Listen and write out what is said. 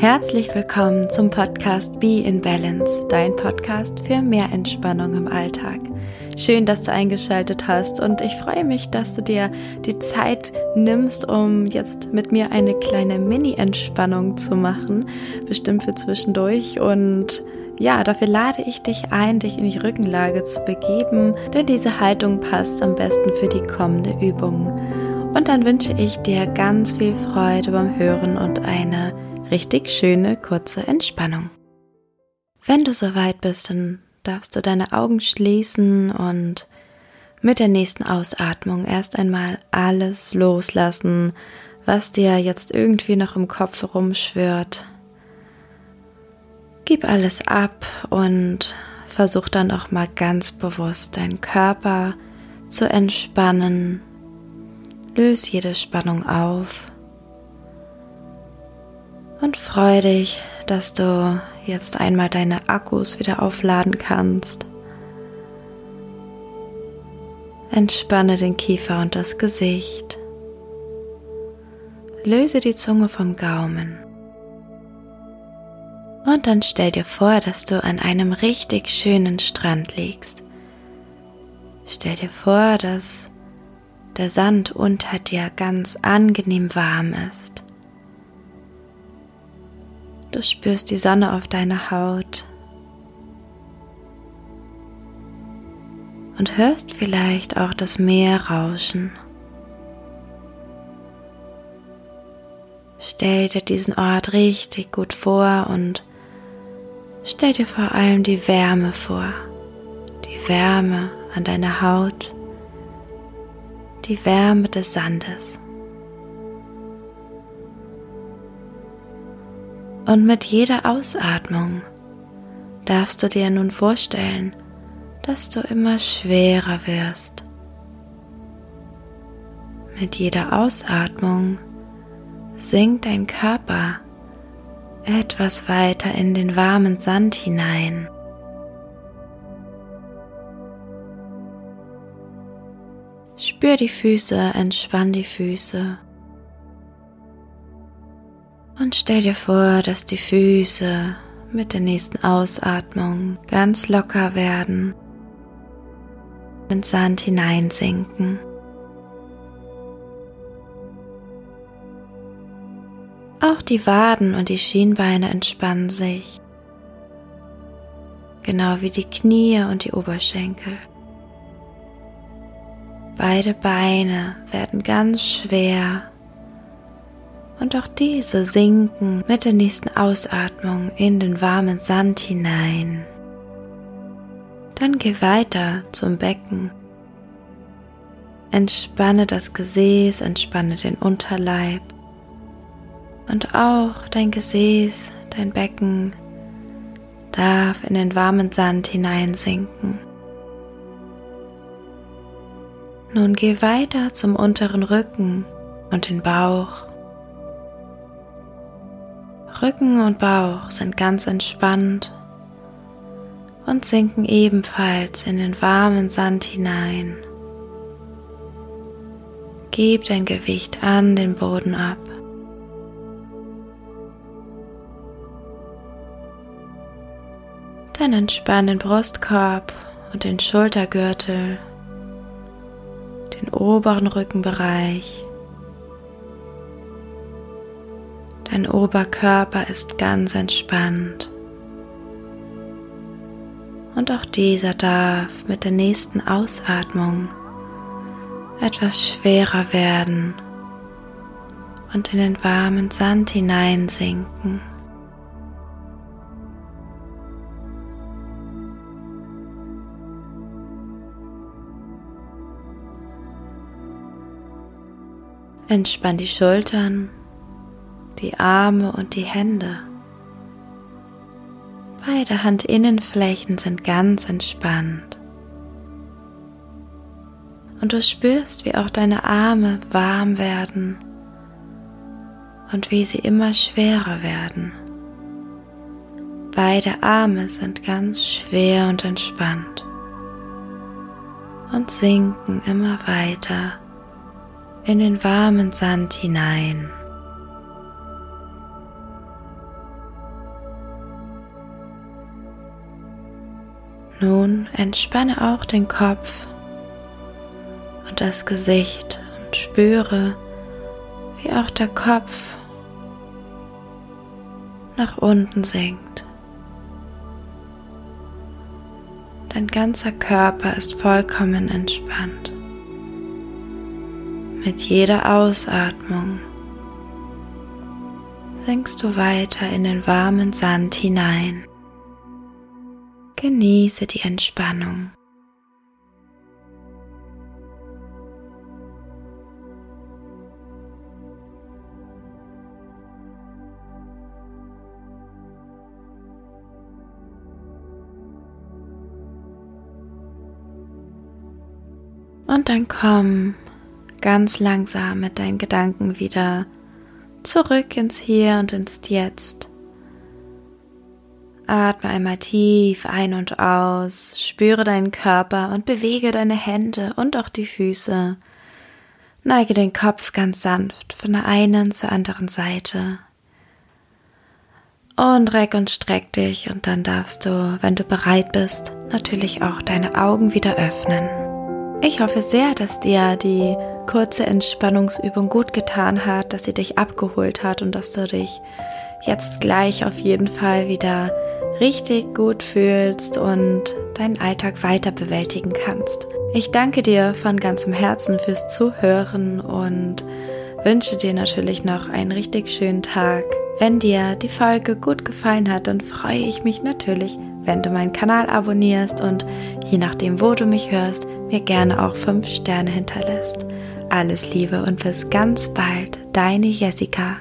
Herzlich willkommen zum Podcast Be in Balance, dein Podcast für mehr Entspannung im Alltag. Schön, dass du eingeschaltet hast und ich freue mich, dass du dir die Zeit nimmst, um jetzt mit mir eine kleine Mini-Entspannung zu machen, bestimmt für zwischendurch und ja, dafür lade ich dich ein, dich in die Rückenlage zu begeben, denn diese Haltung passt am besten für die kommende Übung. Und dann wünsche ich dir ganz viel Freude beim Hören und eine richtig schöne kurze Entspannung. Wenn du soweit bist, dann darfst du deine Augen schließen und mit der nächsten Ausatmung erst einmal alles loslassen, was dir jetzt irgendwie noch im Kopf rumschwirrt. Gib alles ab und versuch dann auch mal ganz bewusst deinen Körper zu entspannen. Löse jede Spannung auf und freu dich, dass du jetzt einmal deine Akkus wieder aufladen kannst. Entspanne den Kiefer und das Gesicht. Löse die Zunge vom Gaumen. Und dann stell dir vor, dass du an einem richtig schönen Strand liegst. Stell dir vor, dass der Sand unter dir ganz angenehm warm ist. Du spürst die Sonne auf deiner Haut und hörst vielleicht auch das Meer rauschen. Stell dir diesen Ort richtig gut vor und stell dir vor allem die Wärme vor. Die Wärme an deiner Haut, die Wärme des Sandes. Und mit jeder Ausatmung darfst du dir nun vorstellen, dass du immer schwerer wirst. Mit jeder Ausatmung sinkt dein Körper etwas weiter in den warmen Sand hinein. Spür die Füße, entspann die Füße. Und stell dir vor, dass die Füße mit der nächsten Ausatmung ganz locker werden, in Sand hineinsinken. Auch die Waden und die Schienbeine entspannen sich, genau wie die Knie und die Oberschenkel. Beide Beine werden ganz schwer und auch diese sinken mit der nächsten Ausatmung in den warmen Sand hinein. Dann geh weiter zum Becken. Entspanne das Gesäß, entspanne den Unterleib und auch dein Gesäß, dein Becken darf in den warmen Sand hineinsinken. Nun geh weiter zum unteren Rücken und den Bauch. Rücken und Bauch sind ganz entspannt und sinken ebenfalls in den warmen Sand hinein. Gib dein Gewicht an den Boden ab. Dann entspann den Brustkorb und den Schultergürtel, den oberen Rückenbereich Dein Oberkörper ist ganz entspannt. Und auch dieser darf mit der nächsten Ausatmung etwas schwerer werden und in den warmen Sand hineinsinken. Entspann die Schultern die Arme und die Hände. Beide Handinnenflächen sind ganz entspannt. Und du spürst, wie auch deine Arme warm werden und wie sie immer schwerer werden. Beide Arme sind ganz schwer und entspannt und sinken immer weiter in den warmen Sand hinein. Nun entspanne auch den Kopf und das Gesicht und spüre, wie auch der Kopf nach unten sinkt. Dein ganzer Körper ist vollkommen entspannt. Mit jeder Ausatmung sinkst du weiter in den warmen Sand hinein. Genieße die Entspannung. Und dann komm ganz langsam mit deinen Gedanken wieder zurück ins Hier und ins Jetzt. Atme einmal tief ein und aus, spüre deinen Körper und bewege deine Hände und auch die Füße. Neige den Kopf ganz sanft von der einen zur anderen Seite. Und reck und streck dich und dann darfst du, wenn du bereit bist, natürlich auch deine Augen wieder öffnen. Ich hoffe sehr, dass dir die kurze Entspannungsübung gut getan hat, dass sie dich abgeholt hat und dass du dich jetzt gleich auf jeden Fall wieder richtig gut fühlst und deinen Alltag weiter bewältigen kannst. Ich danke dir von ganzem Herzen fürs Zuhören und wünsche dir natürlich noch einen richtig schönen Tag. Wenn dir die Folge gut gefallen hat, dann freue ich mich natürlich, wenn du meinen Kanal abonnierst und je nachdem, wo du mich hörst, mir gerne auch 5 Sterne hinterlässt. Alles Liebe und bis ganz bald, deine Jessica.